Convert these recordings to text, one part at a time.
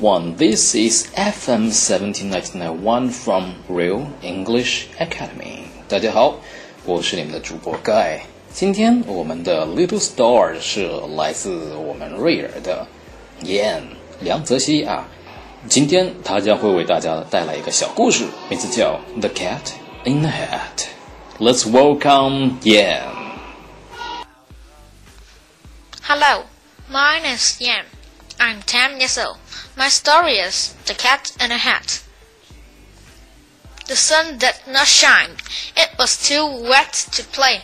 everyone. This is FM 17991 from Real English Academy. 大家好，我是你们的主播 Guy。今天我们的 Little Star 是来自我们瑞尔的 Yan 梁泽熙啊。今天他将会为大家带来一个小故事，名字叫《The Cat in the Hat》。Let's welcome Yan. Hello, my name is Yan. I'm 10 years old. My story is The Cat in a Hat. The sun did not shine. It was too wet to play.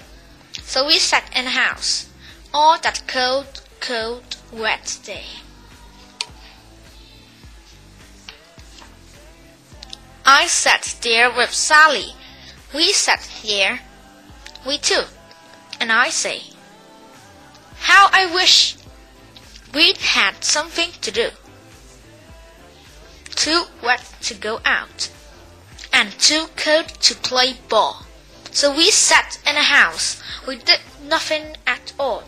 So we sat in the house all that cold, cold, wet day. I sat there with Sally. We sat here, we two, and I say, How I wish We'd had something to do. Too wet to go out, and too cold to play ball. So we sat in a house. We did nothing at all.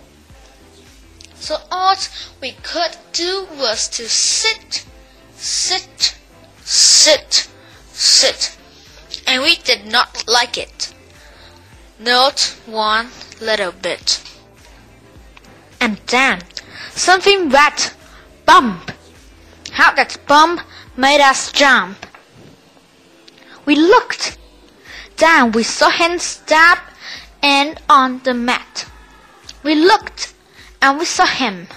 So all we could do was to sit, sit, sit, sit. And we did not like it. Not one little bit. And then Something wet. Bump. How that bump made us jump. We looked. Then we saw him stab and on the mat. We looked and we saw him.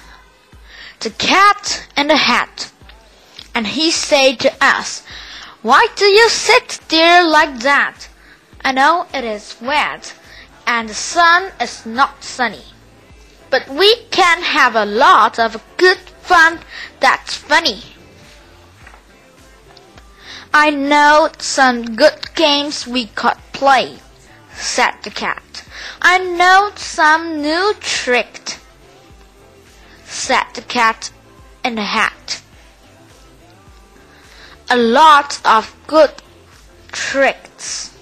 The cat in the hat. And he said to us, Why do you sit there like that? I know it is wet and the sun is not sunny but we can have a lot of good fun that's funny. I know some good games we could play, said the cat. I know some new tricks, said the cat in the hat. A lot of good tricks.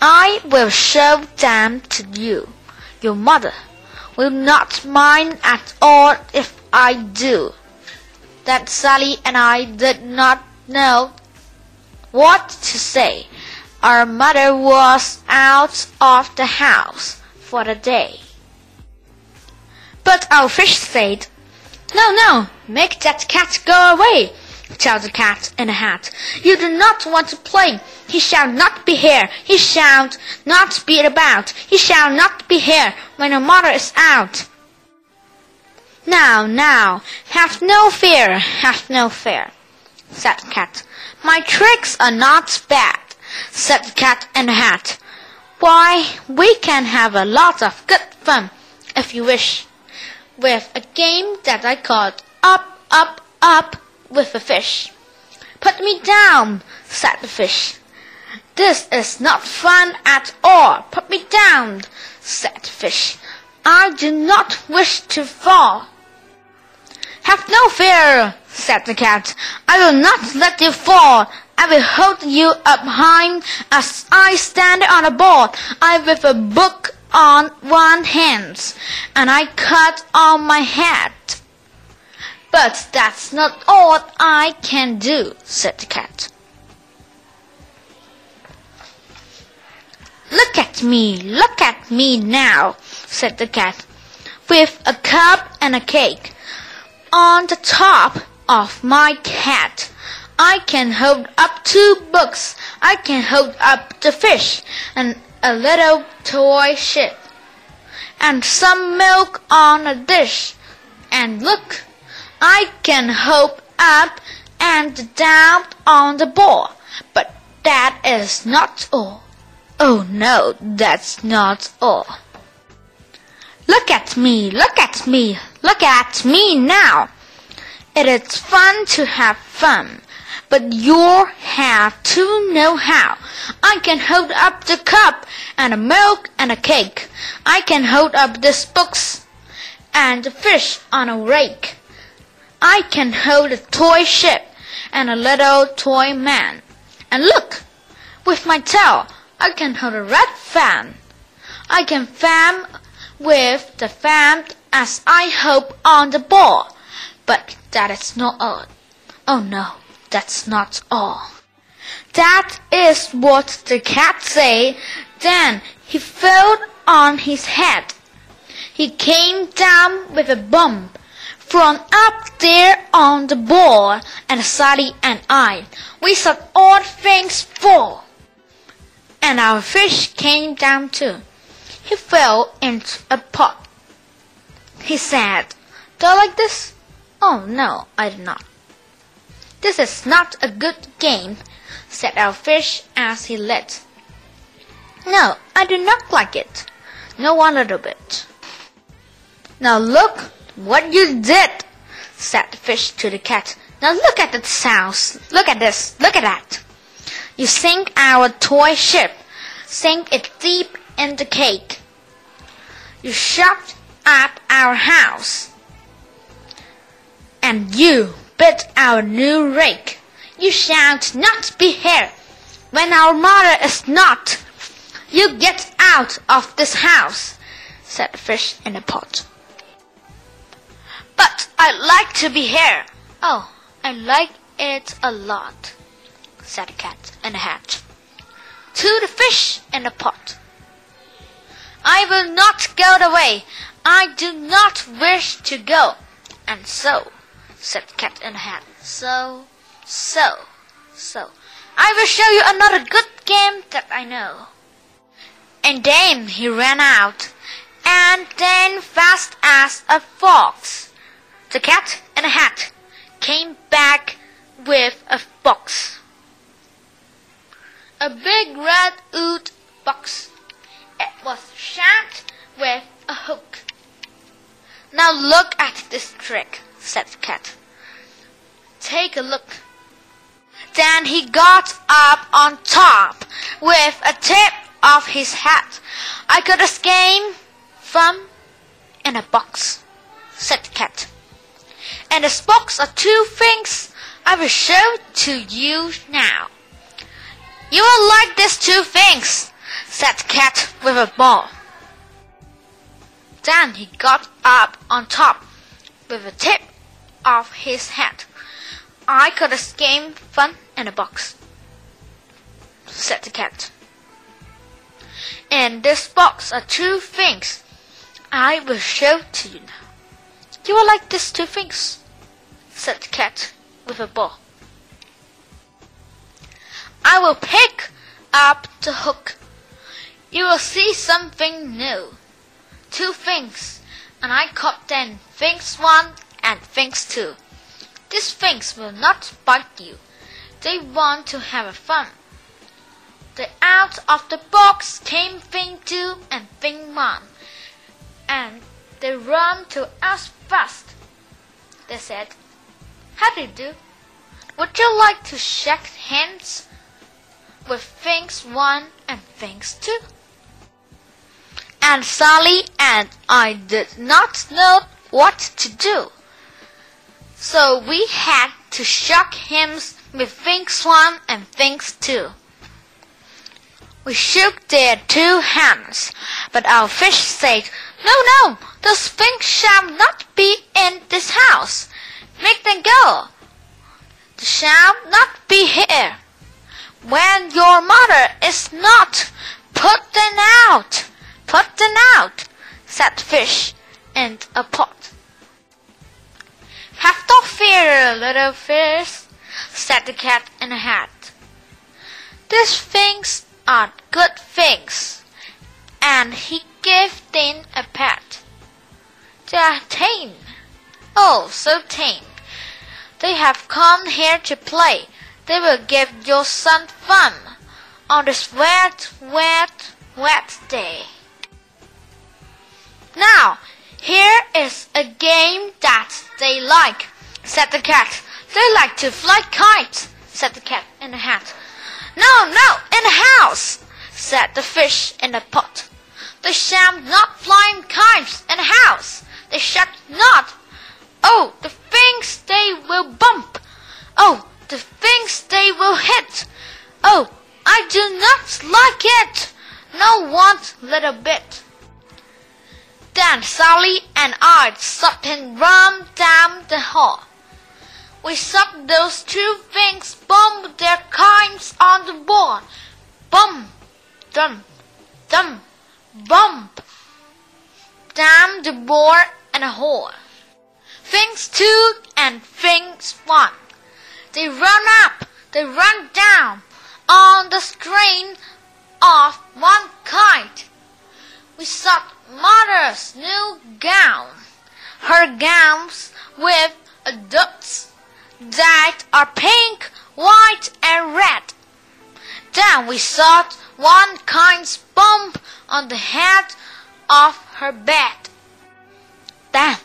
I will show them to you, your mother will not mind at all if I do. That Sally and I did not know what to say. Our mother was out of the house for the day. But our fish said, No, no, make that cat go away. Tell the cat in the hat. You do not want to play. He shall not be here. He shall not be about. He shall not be here when your mother is out. Now, now, have no fear, have no fear, said the cat. My tricks are not bad, said the cat in the hat. Why, we can have a lot of good fun, if you wish, with a game that I called Up, Up, Up with the fish. Put me down, said the fish. This is not fun at all. Put me down, said the fish. I do not wish to fall. Have no fear, said the cat. I will not let you fall. I will hold you up high as I stand on a board. I with a book on one hand, and I cut on my head. But that's not all I can do, said the cat. Look at me, look at me now, said the cat, with a cup and a cake. On the top of my hat, I can hold up two books. I can hold up the fish and a little toy ship, and some milk on a dish. And look, I can hop up and down on the ball, but that is not all. Oh no, that's not all. Look at me, look at me, look at me now. It is fun to have fun, but you'll have to know how. I can hold up the cup and the milk and a cake. I can hold up the books and the fish on a rake. I can hold a toy ship and a little toy man. And look, with my tail, I can hold a red fan. I can fan with the fan as I hope on the ball. But that is not all. Oh no, that's not all. That is what the cat say. Then he fell on his head. He came down with a bump from up there on the board, and Sally and I, we saw all things fall. And our fish came down too. He fell into a pot. He said, Do you like this? Oh no, I did not. This is not a good game, said our fish as he lit. No, I do not like it. No one little bit. Now look what you did, said the fish to the cat. Now look at the sounds. Look at this. Look at that. You sink our toy ship. Sink it deep in the cake. You shut up our house. And you bit our new rake. You shall not be here when our mother is not. You get out of this house, said the fish in the pot. But I like to be here. Oh, I like it a lot, said the cat in the hat. To the fish in the pot. I will not go away. I do not wish to go. And so, said the cat in the hat. So, so, so. I will show you another good game that I know. And then he ran out, and then fast as a fox. The cat in a hat came back with a box. A big red wood box. It was shut with a hook. Now look at this trick, said the cat. Take a look. Then he got up on top with a tip of his hat. I got could escape from in a box, said the cat. And this box are two things I will show to you now. You will like these two things, said the cat with a ball. Then he got up on top with the tip of his hat. I got could escape fun in a box, said the cat. In this box are two things I will show to you now. You will like these two things, said the cat with a ball. I will pick up the hook. You will see something new. Two things, and I caught them things one and things two. These things will not bite you. They want to have a fun. They out of the box came thing two and thing one, and they run to us fast. They said, How do you do? Would you like to shake hands with things one and things two? And Sally and I did not know what to do. So we had to shake hands with things one and things two. We shook their two hands, but our fish said, No, no, those things shall not be in this house. Make them go. They shall not be here. When your mother is not, put them out. Put them out, said fish in a pot. Have no fear, little fish, said the cat in a hat. These things are good things. And he gave them a pat. They are tame. Oh, so tame. They have come here to play. They will give your son fun on this wet, wet, wet day. Now, here is a game that they like, said the cat. They like to fly kites, said the cat in the hat. No, no, in the house, said the fish in the pot. They shall not fly kites in the house. They shall not. Oh, the things they will bump. Oh, the things they will hit. Oh, I do not like it. No one little bit. Then Sally and I something ran down the hall. we saw those two things bomb their kinds on the board. Bum, dum, dum, bump. Damn the board and a whore. Things two and things one. They run up, they run down on the string of one kite. We sought mother's new gown, her gowns with dots that are pink, white, and red. Then we sought one kind's bump on the head of her bed. Then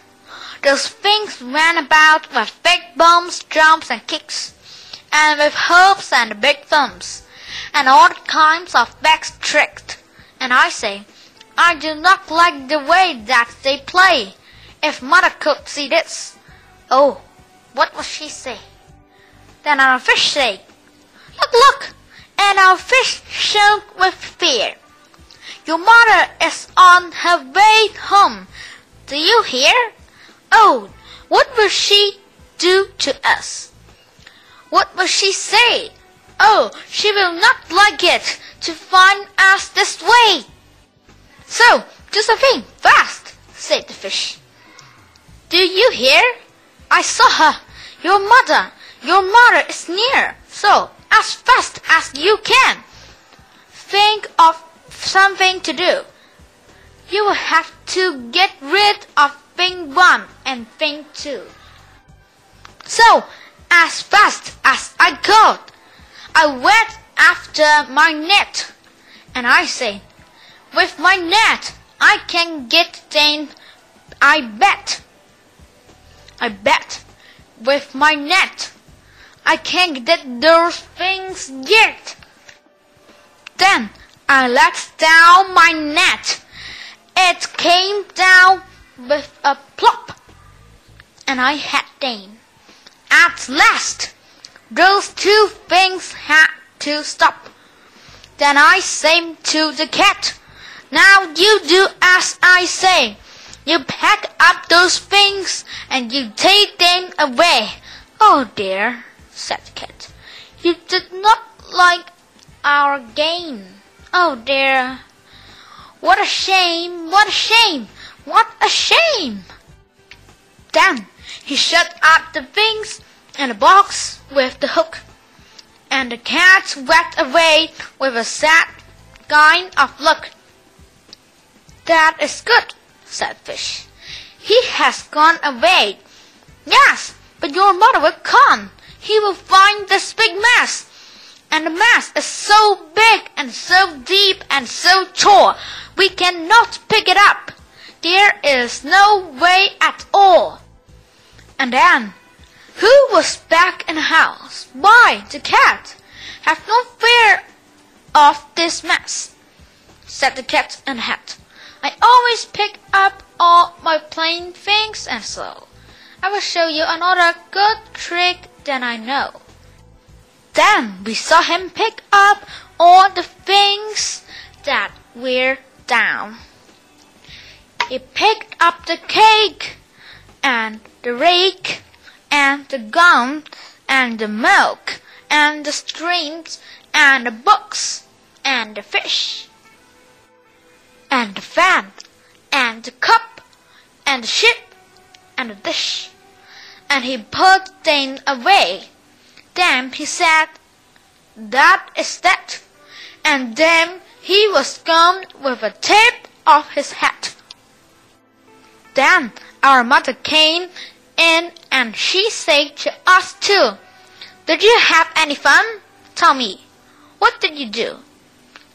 those things ran about with big bumps, jumps, and kicks, and with hopes and big thumbs, and all kinds of back tricks. And I say, I do not like the way that they play. If mother could see this, oh, what would she say? Then our fish say, Look, look! And our fish shook with fear. Your mother is on her way home. Do you hear? Oh, what will she do to us? What will she say? Oh, she will not like it to find us this way. So, do something fast, said the fish. Do you hear? I saw her. Your mother, your mother is near. So, as fast as you can. Think of something to do. You will have to get rid of thing one and thing two. So, as fast as I could, I went after my net, and I said, with my net, I can get them. I bet. I bet. With my net, I can get those things yet. Then I let down my net. It came down with a plop, and I had them. At last, those two things had to stop. Then I said to the cat, Now you do as I say. You pack up those things and you take them away. Oh dear, said the cat. You did not like our game. Oh dear. What a shame, what a shame, what a shame. Then he shut up the things in a box with the hook, and the cat went away with a sad kind of look. That is good, said Fish. He has gone away. Yes, but your mother will come. He will find this big mess. And the mess is so big and so deep and so tall, we cannot pick it up. There is no way at all. And then, who was back in the house? Why, the cat. Have no fear of this mess, said the cat in the hat. I always pick up all my plain things and so. I will show you another good trick that I know. Then we saw him pick up all the things that were down. He picked up the cake and the rake and the gum and the milk and the strings and the books and the fish and the fan and the cup and the ship and the dish and he put them away. Then he said, That is that. And then he was gone with a tip of his hat. Then our mother came in and she said to us too, Did you have any fun? Tell me, what did you do?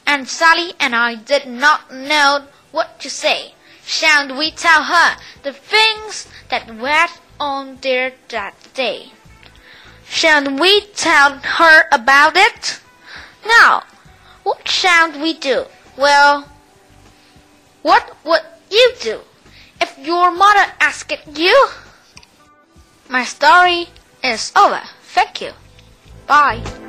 And Sally and I did not know what to say. Shall we tell her the things that went on there that day? Shall we tell her about it? Now, what shall we do? Well, what would you do if your mother asked you? My story is over. Thank you. Bye.